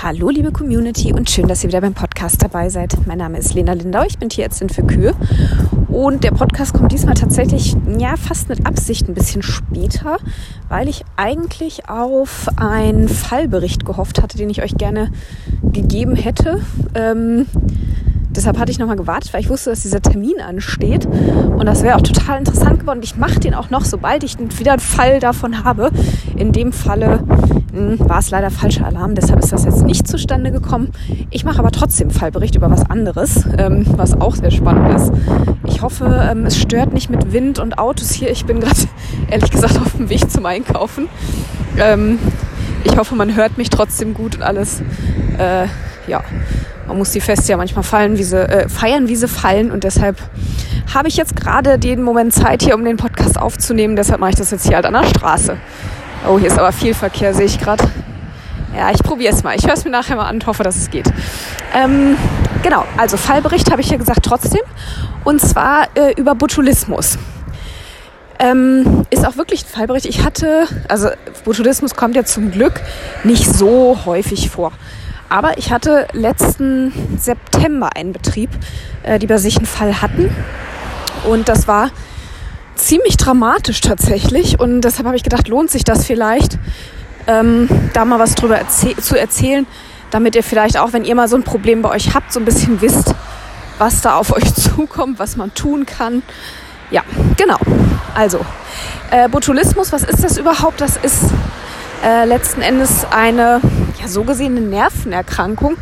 Hallo liebe Community und schön, dass ihr wieder beim Podcast dabei seid. Mein Name ist Lena Lindau, ich bin Tierärztin für Kühe und der Podcast kommt diesmal tatsächlich ja fast mit Absicht ein bisschen später, weil ich eigentlich auf einen Fallbericht gehofft hatte, den ich euch gerne gegeben hätte. Ähm, deshalb hatte ich nochmal gewartet, weil ich wusste, dass dieser Termin ansteht. Und das wäre auch total interessant geworden. Ich mache den auch noch, sobald ich wieder einen Fall davon habe. In dem Falle hm, war es leider falscher Alarm, deshalb ist das jetzt nicht zustande gekommen. Ich mache aber trotzdem Fallbericht über was anderes, ähm, was auch sehr spannend ist. Ich hoffe, ähm, es stört nicht mit Wind und Autos hier. Ich bin gerade ehrlich gesagt auf dem Weg zum Einkaufen. Ähm, ich hoffe, man hört mich trotzdem gut und alles. Äh, ja, man muss die Feste ja manchmal fallen, wie sie, äh, feiern, wie sie fallen. Und deshalb habe ich jetzt gerade den Moment Zeit hier, um den Podcast aufzunehmen. Deshalb mache ich das jetzt hier halt an der Straße. Oh, hier ist aber viel Verkehr, sehe ich gerade. Ja, ich probiere es mal. Ich höre es mir nachher mal an und hoffe, dass es geht. Ähm, genau, also Fallbericht habe ich ja gesagt trotzdem. Und zwar äh, über Botulismus. Ähm, ist auch wirklich ein Fallbericht. Ich hatte, also Botulismus kommt ja zum Glück nicht so häufig vor. Aber ich hatte letzten September einen Betrieb, äh, die bei sich einen Fall hatten. Und das war ziemlich dramatisch tatsächlich. Und deshalb habe ich gedacht, lohnt sich das vielleicht, ähm, da mal was drüber erzäh zu erzählen, damit ihr vielleicht auch, wenn ihr mal so ein Problem bei euch habt, so ein bisschen wisst, was da auf euch zukommt, was man tun kann. Ja, genau. Also, äh, Botulismus, was ist das überhaupt? Das ist äh, letzten Endes eine ja, so gesehene Nervenerkrankung.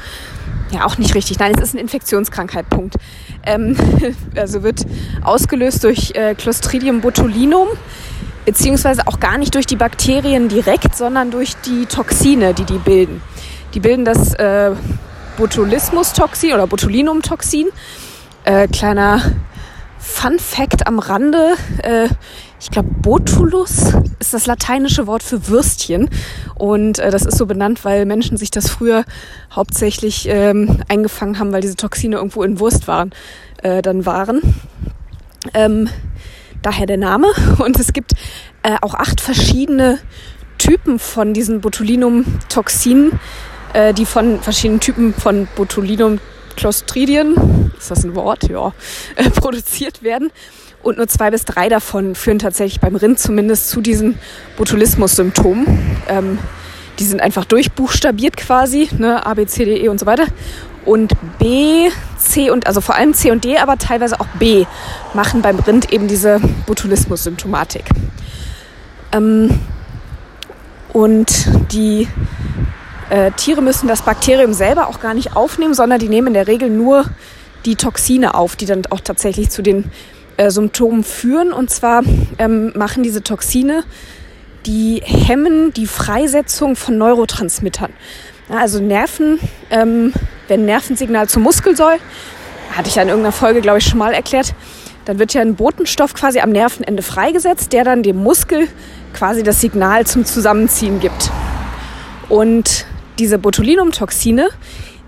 Ja, auch nicht richtig. Nein, es ist eine Infektionskrankheit, Punkt. Ähm, also wird ausgelöst durch äh, Clostridium botulinum, beziehungsweise auch gar nicht durch die Bakterien direkt, sondern durch die Toxine, die die bilden. Die bilden das äh, Botulismus-Toxin oder Botulinum-Toxin. Äh, kleiner Fun Fact am Rande. Äh, ich glaube, Botulus ist das lateinische Wort für Würstchen. Und äh, das ist so benannt, weil Menschen sich das früher hauptsächlich ähm, eingefangen haben, weil diese Toxine irgendwo in Wurst waren, äh, dann waren. Ähm, daher der Name. Und es gibt äh, auch acht verschiedene Typen von diesen Botulinum-Toxinen, äh, die von verschiedenen Typen von Botulinum Clostridien, ist das ein Wort? Ja, äh, produziert werden. Und nur zwei bis drei davon führen tatsächlich beim Rind zumindest zu diesen Botulismus-Symptomen. Ähm, die sind einfach durchbuchstabiert quasi, ne, A, B, C, D, E und so weiter. Und B, C und, also vor allem C und D, aber teilweise auch B machen beim Rind eben diese Botulismus-Symptomatik. Ähm, und die äh, Tiere müssen das Bakterium selber auch gar nicht aufnehmen, sondern die nehmen in der Regel nur die Toxine auf, die dann auch tatsächlich zu den äh, Symptomen führen. Und zwar ähm, machen diese Toxine, die hemmen die Freisetzung von Neurotransmittern. Ja, also Nerven, ähm, wenn Nervensignal zum Muskel soll, hatte ich ja in irgendeiner Folge, glaube ich, schon mal erklärt, dann wird ja ein Botenstoff quasi am Nervenende freigesetzt, der dann dem Muskel quasi das Signal zum Zusammenziehen gibt. Und diese Botulinumtoxine,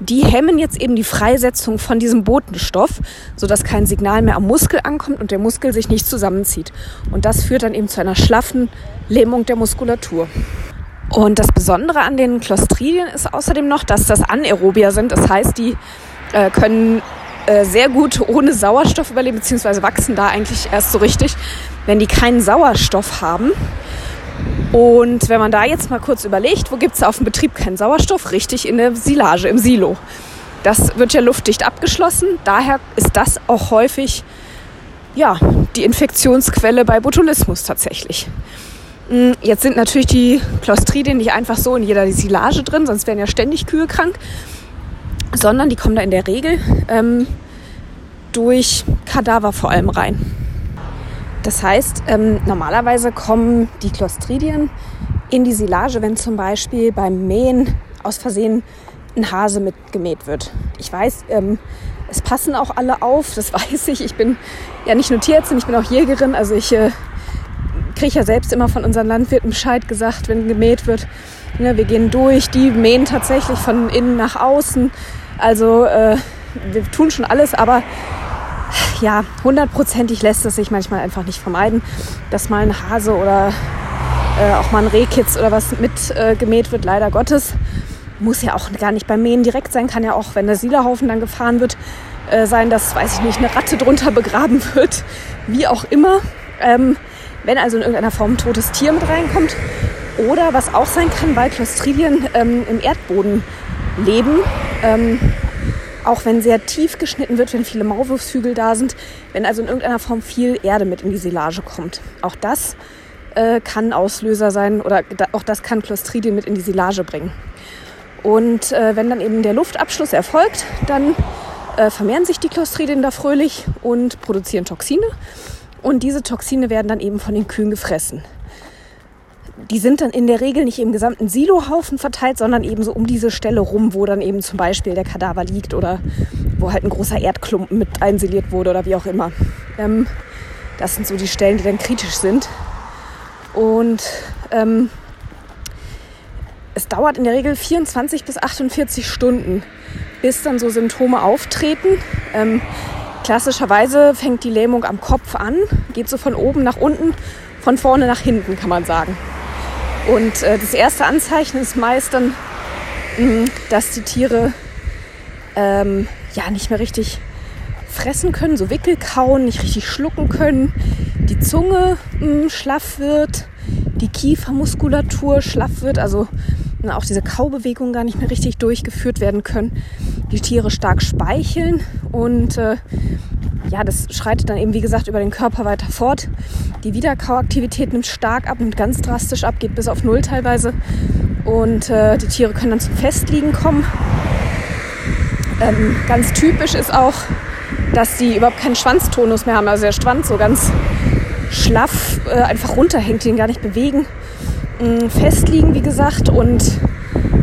die hemmen jetzt eben die Freisetzung von diesem Botenstoff, sodass kein Signal mehr am Muskel ankommt und der Muskel sich nicht zusammenzieht. Und das führt dann eben zu einer schlaffen Lähmung der Muskulatur. Und das Besondere an den Clostridien ist außerdem noch, dass das Anaerobier sind. Das heißt, die äh, können äh, sehr gut ohne Sauerstoff überleben, beziehungsweise wachsen da eigentlich erst so richtig, wenn die keinen Sauerstoff haben. Und wenn man da jetzt mal kurz überlegt, wo gibt es auf dem Betrieb keinen Sauerstoff? Richtig in der Silage, im Silo. Das wird ja luftdicht abgeschlossen. Daher ist das auch häufig ja, die Infektionsquelle bei Botulismus tatsächlich. Hm, jetzt sind natürlich die Clostridien nicht einfach so in jeder Silage drin, sonst wären ja ständig Kühe krank, sondern die kommen da in der Regel ähm, durch Kadaver vor allem rein. Das heißt, ähm, normalerweise kommen die Clostridien in die Silage, wenn zum Beispiel beim Mähen aus Versehen ein Hase mitgemäht wird. Ich weiß, ähm, es passen auch alle auf, das weiß ich. Ich bin ja nicht nur Tierärztin, ich bin auch Jägerin. Also ich äh, kriege ja selbst immer von unseren Landwirten Bescheid gesagt, wenn gemäht wird. Ja, wir gehen durch, die mähen tatsächlich von innen nach außen. Also äh, wir tun schon alles, aber ja, hundertprozentig lässt es sich manchmal einfach nicht vermeiden, dass mal ein Hase oder äh, auch mal ein Rehkitz oder was mit äh, wird, leider Gottes. muss ja auch gar nicht beim Mähen direkt sein, kann ja auch, wenn der Sielerhaufen dann gefahren wird, äh, sein, dass, weiß ich nicht, eine Ratte drunter begraben wird, wie auch immer. Ähm, wenn also in irgendeiner Form ein totes Tier mit reinkommt. Oder was auch sein kann, weil Clostridien ähm, im Erdboden leben, ähm, auch wenn sehr tief geschnitten wird, wenn viele Maulwurfshügel da sind, wenn also in irgendeiner Form viel Erde mit in die Silage kommt. Auch das äh, kann Auslöser sein oder auch das kann Clostridien mit in die Silage bringen. Und äh, wenn dann eben der Luftabschluss erfolgt, dann äh, vermehren sich die Clostridien da fröhlich und produzieren Toxine. Und diese Toxine werden dann eben von den Kühen gefressen. Die sind dann in der Regel nicht im gesamten Silohaufen verteilt, sondern eben so um diese Stelle rum, wo dann eben zum Beispiel der Kadaver liegt oder wo halt ein großer Erdklumpen mit einsiliert wurde oder wie auch immer. Ähm, das sind so die Stellen, die dann kritisch sind. Und ähm, es dauert in der Regel 24 bis 48 Stunden, bis dann so Symptome auftreten. Ähm, klassischerweise fängt die Lähmung am Kopf an, geht so von oben nach unten, von vorne nach hinten, kann man sagen. Und äh, das erste Anzeichen ist meist dann, mh, mm, dass die Tiere ähm, ja nicht mehr richtig fressen können, so Wickel kauen, nicht richtig schlucken können, die Zunge mh, mm, schlaff wird, die Kiefermuskulatur schlaff wird, also auch diese Kaubewegungen gar nicht mehr richtig durchgeführt werden können. Die Tiere stark speicheln und äh, ja, das schreitet dann eben, wie gesagt, über den Körper weiter fort. Die Wiederkauaktivität nimmt stark ab, nimmt ganz drastisch ab, geht bis auf Null teilweise. Und äh, die Tiere können dann zum Festliegen kommen. Ähm, ganz typisch ist auch, dass sie überhaupt keinen Schwanztonus mehr haben. Also der Schwanz so ganz schlaff äh, einfach runterhängt, den gar nicht bewegen. Mm, festliegen, wie gesagt, und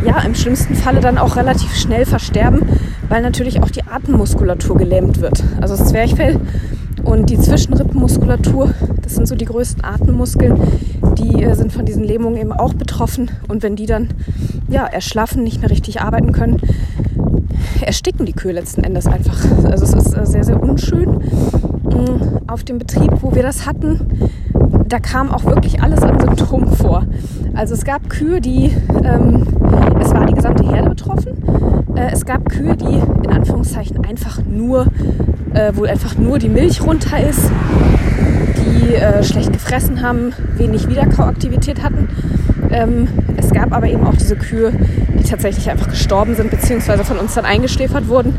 ja, im schlimmsten Falle dann auch relativ schnell versterben, weil natürlich auch die Atemmuskulatur gelähmt wird. Also das Zwerchfell und die Zwischenrippenmuskulatur, das sind so die größten Atemmuskeln, die äh, sind von diesen lähmungen eben auch betroffen. Und wenn die dann ja, erschlaffen, nicht mehr richtig arbeiten können, ersticken die Kühe letzten Endes einfach. Also es ist äh, sehr, sehr unschön. Mm, auf dem Betrieb, wo wir das hatten, da kam auch wirklich alles an Symptomen vor. Also es gab Kühe, die, ähm, es war die gesamte Herde betroffen. Äh, es gab Kühe, die in Anführungszeichen einfach nur, äh, wo einfach nur die Milch runter ist, die äh, schlecht gefressen haben, wenig Wiederkauaktivität hatten. Ähm, es gab aber eben auch diese Kühe, die tatsächlich einfach gestorben sind, beziehungsweise von uns dann eingeschläfert wurden.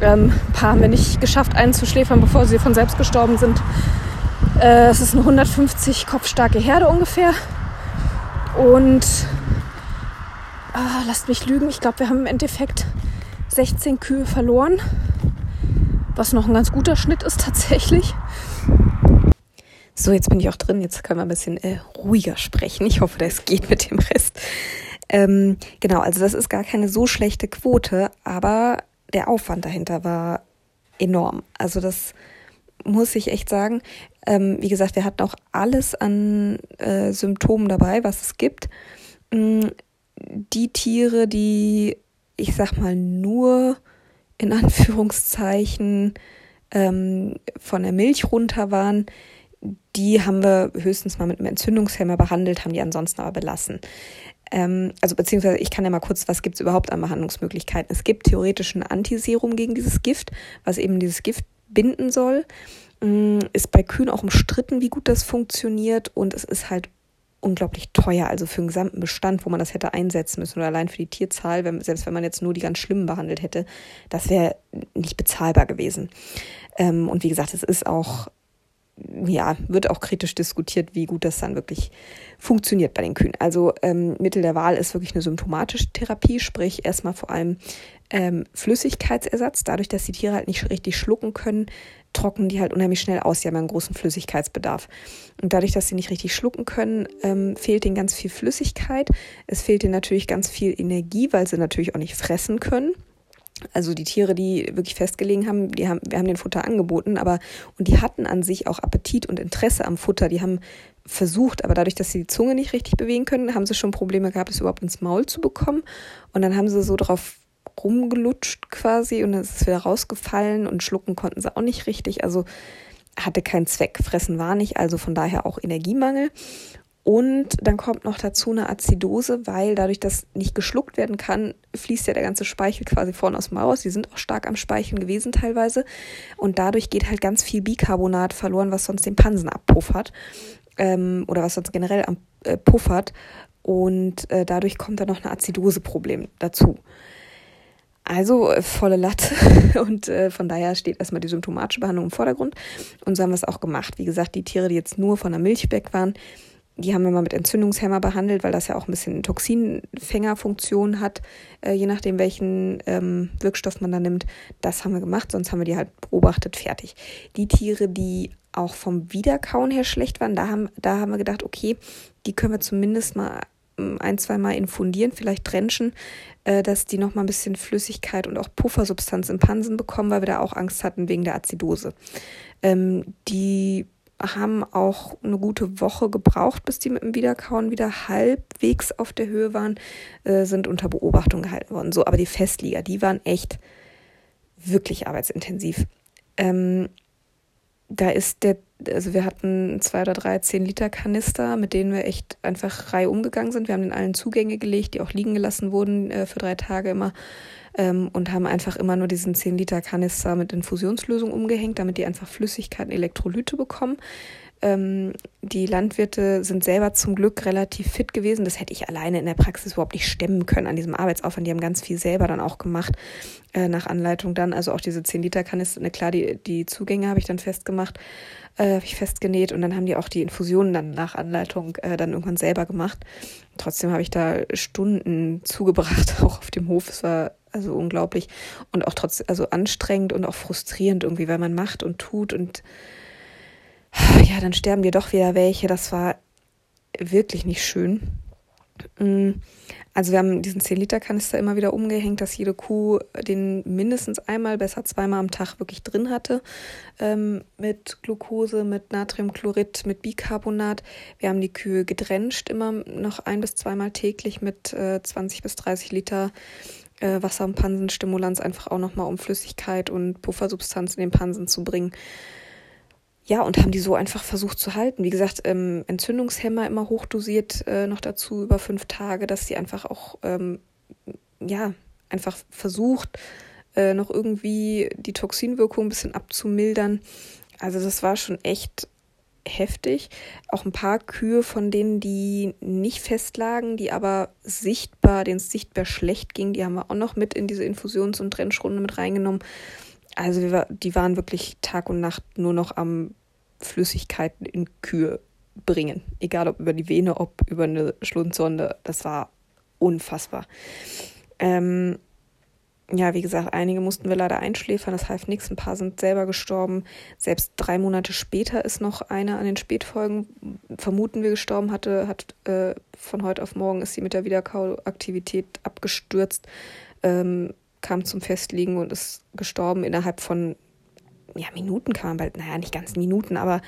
Ähm, ein paar haben wir nicht geschafft einzuschläfern, bevor sie von selbst gestorben sind. Äh, es ist eine 150 kopfstarke Herde ungefähr. Und ah, lasst mich lügen, ich glaube, wir haben im Endeffekt 16 Kühe verloren. Was noch ein ganz guter Schnitt ist tatsächlich. So, jetzt bin ich auch drin. Jetzt können wir ein bisschen äh, ruhiger sprechen. Ich hoffe, das geht mit dem Rest. Ähm, genau, also das ist gar keine so schlechte Quote, aber der Aufwand dahinter war enorm. Also das muss ich echt sagen. Ähm, wie gesagt, wir hatten auch alles an äh, Symptomen dabei, was es gibt. Mm, die Tiere, die, ich sag mal, nur in Anführungszeichen ähm, von der Milch runter waren, die haben wir höchstens mal mit einem Entzündungshemmer behandelt, haben die ansonsten aber belassen. Ähm, also beziehungsweise ich kann ja mal kurz, was gibt es überhaupt an Behandlungsmöglichkeiten? Es gibt theoretisch ein Antiserum gegen dieses Gift, was eben dieses Gift binden soll. Mm, ist bei Kühen auch umstritten, wie gut das funktioniert und es ist halt unglaublich teuer, also für den gesamten Bestand, wo man das hätte einsetzen müssen oder allein für die Tierzahl, wenn, selbst wenn man jetzt nur die ganz schlimmen behandelt hätte, das wäre nicht bezahlbar gewesen. Ähm, und wie gesagt, es ist auch, ja, wird auch kritisch diskutiert, wie gut das dann wirklich funktioniert bei den Kühen. Also ähm, Mittel der Wahl ist wirklich eine symptomatische Therapie, sprich erstmal vor allem ähm, Flüssigkeitsersatz, dadurch, dass die Tiere halt nicht richtig schlucken können, trocknen die halt unheimlich schnell aus. Die haben einen großen Flüssigkeitsbedarf. Und dadurch, dass sie nicht richtig schlucken können, ähm, fehlt ihnen ganz viel Flüssigkeit. Es fehlt ihnen natürlich ganz viel Energie, weil sie natürlich auch nicht fressen können. Also die Tiere, die wirklich festgelegen haben, die haben, wir haben den Futter angeboten, aber und die hatten an sich auch Appetit und Interesse am Futter. Die haben versucht, aber dadurch, dass sie die Zunge nicht richtig bewegen können, haben sie schon Probleme gehabt, es überhaupt ins Maul zu bekommen. Und dann haben sie so darauf rumgelutscht quasi und dann ist es wieder rausgefallen und schlucken konnten sie auch nicht richtig. Also hatte keinen Zweck. Fressen war nicht, also von daher auch Energiemangel. Und dann kommt noch dazu eine Azidose, weil dadurch, dass nicht geschluckt werden kann, fließt ja der ganze Speichel quasi vorne aus dem Maus. Die sind auch stark am Speicheln gewesen teilweise. Und dadurch geht halt ganz viel Bicarbonat verloren, was sonst den Pansen abpuffert. Ähm, oder was sonst generell am, äh, puffert. Und äh, dadurch kommt dann noch ein Azidose-Problem dazu. Also äh, volle Latte und äh, von daher steht erstmal die symptomatische Behandlung im Vordergrund und so haben wir es auch gemacht. Wie gesagt, die Tiere, die jetzt nur von der Milch weg waren, die haben wir mal mit Entzündungshemmer behandelt, weil das ja auch ein bisschen Toxinfängerfunktion hat, äh, je nachdem, welchen ähm, Wirkstoff man da nimmt. Das haben wir gemacht, sonst haben wir die halt beobachtet, fertig. Die Tiere, die auch vom Wiederkauen her schlecht waren, da haben, da haben wir gedacht, okay, die können wir zumindest mal ein, zwei Mal infundieren, vielleicht trenchen, äh, dass die noch mal ein bisschen Flüssigkeit und auch Puffersubstanz im Pansen bekommen, weil wir da auch Angst hatten wegen der Azidose. Ähm, die haben auch eine gute Woche gebraucht, bis die mit dem Wiederkauen wieder halbwegs auf der Höhe waren, äh, sind unter Beobachtung gehalten worden. So, aber die Festlieger, die waren echt wirklich arbeitsintensiv. Ähm, da ist der, also wir hatten zwei oder drei 10 Liter Kanister, mit denen wir echt einfach rei umgegangen sind. Wir haben den allen Zugänge gelegt, die auch liegen gelassen wurden äh, für drei Tage immer ähm, und haben einfach immer nur diesen 10 Liter Kanister mit Infusionslösung umgehängt, damit die einfach Flüssigkeit und Elektrolyte bekommen. Ähm, die Landwirte sind selber zum Glück relativ fit gewesen. Das hätte ich alleine in der Praxis überhaupt nicht stemmen können an diesem Arbeitsaufwand. Die haben ganz viel selber dann auch gemacht, äh, nach Anleitung dann. Also auch diese 10 Liter Kanister, ne, klar, die, die Zugänge habe ich dann festgemacht, äh, habe ich festgenäht und dann haben die auch die Infusionen dann nach Anleitung äh, dann irgendwann selber gemacht. Trotzdem habe ich da Stunden zugebracht, auch auf dem Hof. Es war also unglaublich und auch trotzdem, also anstrengend und auch frustrierend irgendwie, weil man macht und tut und ja, dann sterben dir doch wieder welche. Das war wirklich nicht schön. Mm, also wir haben diesen 10-Liter-Kanister immer wieder umgehängt, dass jede Kuh den mindestens einmal, besser zweimal am Tag wirklich drin hatte. Ähm, mit Glucose, mit Natriumchlorid, mit Bicarbonat. Wir haben die Kühe gedrenscht, immer noch ein bis zweimal täglich mit äh, 20 bis 30 Liter äh, Wasser- und Pansenstimulanz, einfach auch nochmal um Flüssigkeit und Puffersubstanz in den Pansen zu bringen ja, und haben die so einfach versucht zu halten. Wie gesagt, ähm, Entzündungshemmer immer hochdosiert äh, noch dazu über fünf Tage, dass sie einfach auch, ähm, ja, einfach versucht, äh, noch irgendwie die Toxinwirkung ein bisschen abzumildern. Also das war schon echt heftig. Auch ein paar Kühe von denen, die nicht festlagen, die aber sichtbar, denen es sichtbar schlecht ging, die haben wir auch noch mit in diese Infusions- und Trennschrunde mit reingenommen. Also wir, die waren wirklich Tag und Nacht nur noch am Flüssigkeiten in Kühe bringen. Egal ob über die Vene, ob über eine Schlundsonde. Das war unfassbar. Ähm, ja, wie gesagt, einige mussten wir leider einschläfern, das half nichts. Ein paar sind selber gestorben. Selbst drei Monate später ist noch eine an den Spätfolgen, vermuten wir, gestorben hatte, hat äh, von heute auf morgen ist sie mit der Wiederkauaktivität abgestürzt. Ähm, kam zum Festliegen und ist gestorben innerhalb von ja, Minuten kann man bald, naja, nicht ganz Minuten, aber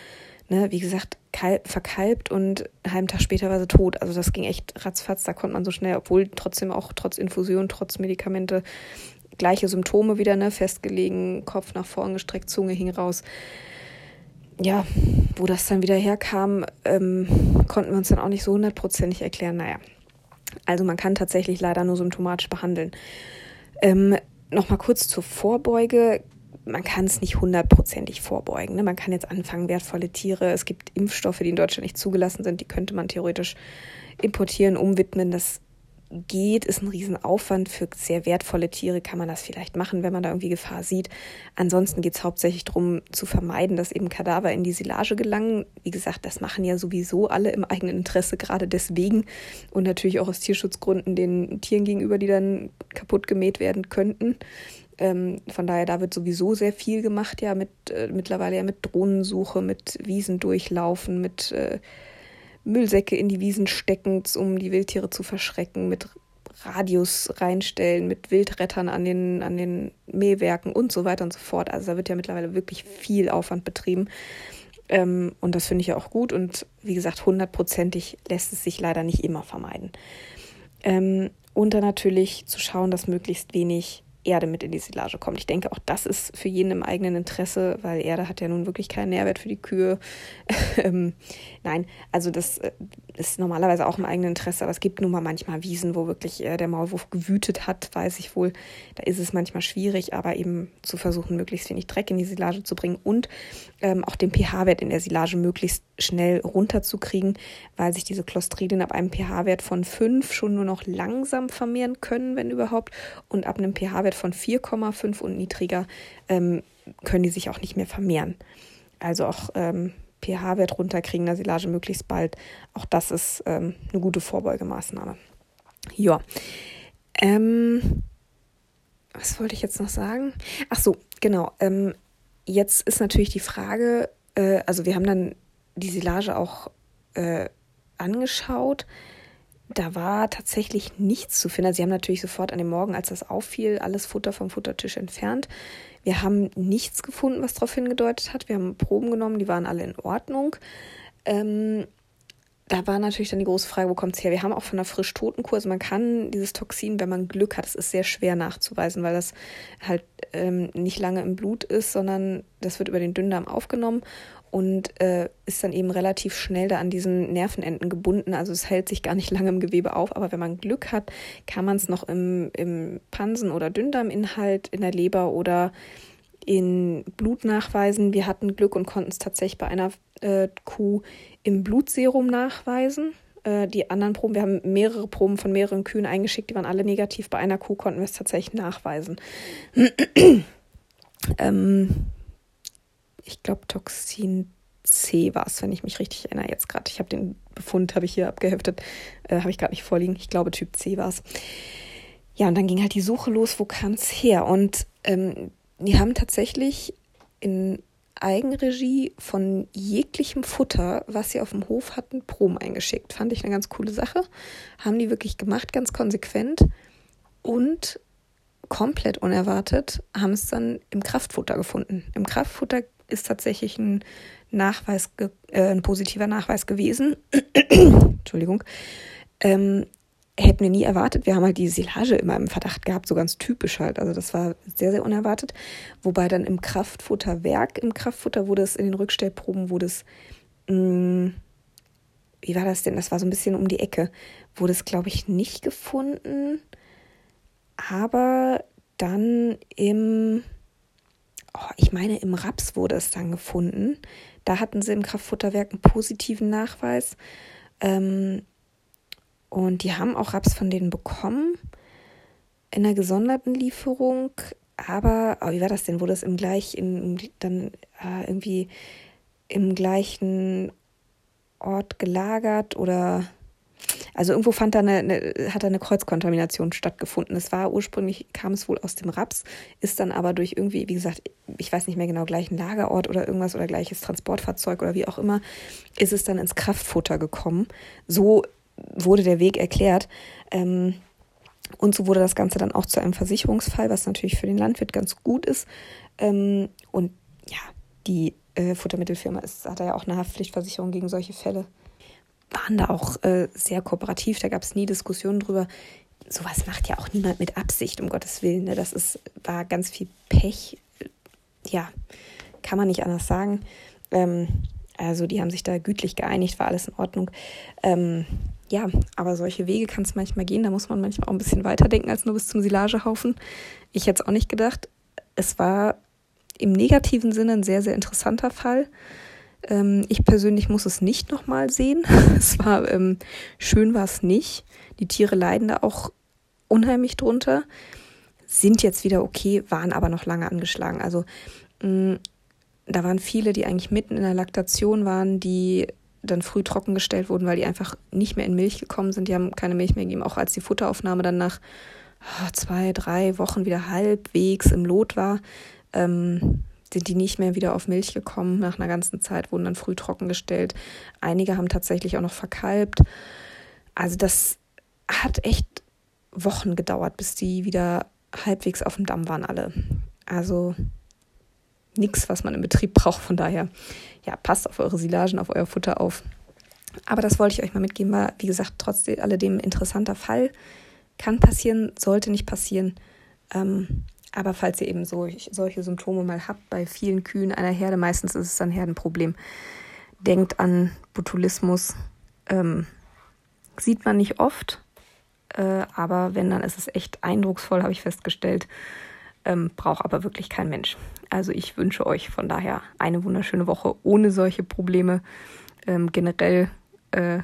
ne, wie gesagt, kalb, verkalbt und einen halben Tag später war sie tot. Also das ging echt ratzfatz, da konnte man so schnell, obwohl trotzdem auch trotz Infusion, trotz Medikamente, gleiche Symptome wieder, ne, festgelegen, Kopf nach vorn gestreckt, Zunge hing raus. Ja, wo das dann wieder herkam, ähm, konnten wir uns dann auch nicht so hundertprozentig erklären. Naja, also man kann tatsächlich leider nur symptomatisch behandeln. Ähm, Nochmal kurz zur Vorbeuge. Man kann es nicht hundertprozentig vorbeugen. Ne? Man kann jetzt anfangen, wertvolle Tiere, es gibt Impfstoffe, die in Deutschland nicht zugelassen sind, die könnte man theoretisch importieren, umwidmen. Das geht, ist ein Riesenaufwand. Für sehr wertvolle Tiere kann man das vielleicht machen, wenn man da irgendwie Gefahr sieht. Ansonsten geht es hauptsächlich darum, zu vermeiden, dass eben Kadaver in die Silage gelangen. Wie gesagt, das machen ja sowieso alle im eigenen Interesse, gerade deswegen. Und natürlich auch aus Tierschutzgründen den Tieren gegenüber, die dann kaputt gemäht werden könnten. Ähm, von daher, da wird sowieso sehr viel gemacht, ja, mit äh, mittlerweile ja mit Drohnensuche, mit Wiesen durchlaufen, mit äh, Müllsäcke in die Wiesen stecken, um die Wildtiere zu verschrecken, mit Radius reinstellen, mit Wildrettern an den, an den Mähwerken und so weiter und so fort. Also da wird ja mittlerweile wirklich viel Aufwand betrieben. Ähm, und das finde ich ja auch gut. Und wie gesagt, hundertprozentig lässt es sich leider nicht immer vermeiden. Ähm, und dann natürlich zu schauen, dass möglichst wenig Erde mit in die Silage kommt. Ich denke, auch das ist für jeden im eigenen Interesse, weil Erde hat ja nun wirklich keinen Nährwert für die Kühe. Ähm, nein, also das äh, ist normalerweise auch im eigenen Interesse, aber es gibt nun mal manchmal Wiesen, wo wirklich äh, der Maulwurf gewütet hat, weiß ich wohl. Da ist es manchmal schwierig, aber eben zu versuchen, möglichst wenig Dreck in die Silage zu bringen und ähm, auch den pH-Wert in der Silage möglichst schnell runterzukriegen, weil sich diese Clostridien ab einem pH-Wert von 5 schon nur noch langsam vermehren können, wenn überhaupt, und ab einem pH-Wert von 4,5 und niedriger ähm, können die sich auch nicht mehr vermehren. Also auch ähm, pH-Wert runterkriegen der Silage möglichst bald. Auch das ist ähm, eine gute Vorbeugemaßnahme. Ja. Ähm, was wollte ich jetzt noch sagen? Ach so, genau. Ähm, jetzt ist natürlich die Frage, äh, also wir haben dann die Silage auch äh, angeschaut. Da war tatsächlich nichts zu finden. Sie haben natürlich sofort an dem Morgen, als das auffiel, alles Futter vom Futtertisch entfernt. Wir haben nichts gefunden, was darauf hingedeutet hat. Wir haben Proben genommen, die waren alle in Ordnung. Ähm, da war natürlich dann die große Frage, wo kommt es her? Wir haben auch von der Frischtotenkur, also man kann dieses Toxin, wenn man Glück hat, es ist sehr schwer nachzuweisen, weil das halt ähm, nicht lange im Blut ist, sondern das wird über den Dünndarm aufgenommen und äh, ist dann eben relativ schnell da an diesen Nervenenden gebunden. Also es hält sich gar nicht lange im Gewebe auf, aber wenn man Glück hat, kann man es noch im, im Pansen- oder Dünndarminhalt, in der Leber oder in Blut nachweisen. Wir hatten Glück und konnten es tatsächlich bei einer äh, Kuh im Blutserum nachweisen. Äh, die anderen Proben, wir haben mehrere Proben von mehreren Kühen eingeschickt, die waren alle negativ. Bei einer Kuh konnten wir es tatsächlich nachweisen. ähm, ich glaube, Toxin C war es, wenn ich mich richtig erinnere jetzt gerade. Ich habe den Befund, habe ich hier abgeheftet, äh, habe ich gerade nicht vorliegen. Ich glaube, Typ C war es. Ja, und dann ging halt die Suche los, wo kam es her? Und ähm, die haben tatsächlich in Eigenregie von jeglichem Futter, was sie auf dem Hof hatten, Proben eingeschickt. Fand ich eine ganz coole Sache. Haben die wirklich gemacht, ganz konsequent. Und komplett unerwartet haben es dann im Kraftfutter gefunden. Im Kraftfutter ist tatsächlich ein Nachweis, äh, ein positiver Nachweis gewesen. Entschuldigung. Ähm, hätten wir nie erwartet. Wir haben halt die Silage immer im Verdacht gehabt, so ganz typisch halt. Also das war sehr, sehr unerwartet. Wobei dann im Kraftfutterwerk, im Kraftfutter wurde es in den Rückstellproben, wurde es, mh, mm, wie war das denn? Das war so ein bisschen um die Ecke. Wurde es, glaube ich, nicht gefunden. Aber dann im oh, ich meine, im Raps wurde es dann gefunden. Da hatten sie im Kraftfutterwerk einen positiven Nachweis. Ähm, und die haben auch Raps von denen bekommen in einer gesonderten Lieferung. Aber, oh, wie war das denn? Wurde es im gleichen, dann äh, irgendwie im gleichen Ort gelagert oder also irgendwo fand da eine, eine, hat da eine Kreuzkontamination stattgefunden. Es war ursprünglich, kam es wohl aus dem Raps, ist dann aber durch irgendwie, wie gesagt, ich weiß nicht mehr genau, gleichen Lagerort oder irgendwas oder gleiches Transportfahrzeug oder wie auch immer, ist es dann ins Kraftfutter gekommen. So wurde der Weg erklärt. Ähm, und so wurde das Ganze dann auch zu einem Versicherungsfall, was natürlich für den Landwirt ganz gut ist. Ähm, und ja, die äh, Futtermittelfirma ist, hat ja auch eine Haftpflichtversicherung gegen solche Fälle waren da auch äh, sehr kooperativ. Da gab es nie Diskussionen drüber. Sowas macht ja auch niemand mit Absicht, um Gottes Willen. Ne? Das ist, war ganz viel Pech. Ja, kann man nicht anders sagen. Ähm, also die haben sich da gütlich geeinigt, war alles in Ordnung. Ähm, ja, aber solche Wege kann es manchmal gehen. Da muss man manchmal auch ein bisschen weiterdenken als nur bis zum Silagehaufen. Ich hätte es auch nicht gedacht. Es war im negativen Sinne ein sehr, sehr interessanter Fall. Ähm, ich persönlich muss es nicht nochmal sehen. es war ähm, schön, war es nicht. Die Tiere leiden da auch unheimlich drunter, sind jetzt wieder okay, waren aber noch lange angeschlagen. Also mh, mm, da waren viele, die eigentlich mitten in der Laktation waren, die dann früh trockengestellt wurden, weil die einfach nicht mehr in Milch gekommen sind. Die haben keine Milch mehr gegeben, auch als die Futteraufnahme dann nach ah, zwei, drei Wochen wieder halbwegs im Lot war. Ähm, sind die nicht mehr wieder auf Milch gekommen. Nach einer ganzen Zeit wurden dann früh trockengestellt. Einige haben tatsächlich auch noch verkalbt. Also das hat echt Wochen gedauert, bis die wieder halbwegs auf dem Damm waren alle. Also nichts, was man im Betrieb braucht. Von daher, ja, passt auf eure Silagen, auf euer Futter auf. Aber das wollte ich euch mal mitgeben, war, wie gesagt, trotz alledem interessanter Fall. Kann passieren, sollte nicht passieren. Ähm, aber falls ihr eben so, solche Symptome mal habt bei vielen Kühen einer Herde, meistens ist es ein Herdenproblem, denkt an Botulismus. Ähm, sieht man nicht oft, äh, aber wenn, dann ist es echt eindrucksvoll, habe ich festgestellt. Ähm, braucht aber wirklich kein Mensch. Also ich wünsche euch von daher eine wunderschöne Woche ohne solche Probleme. Ähm, generell äh,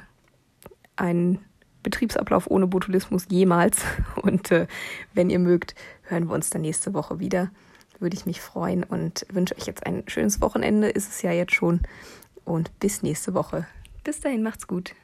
einen Betriebsablauf ohne Botulismus jemals. Und äh, wenn ihr mögt, hören wir uns dann nächste Woche wieder. Würde ich mich freuen und wünsche euch jetzt ein schönes Wochenende. Ist es ja jetzt schon. Und bis nächste Woche. Bis dahin, macht's gut.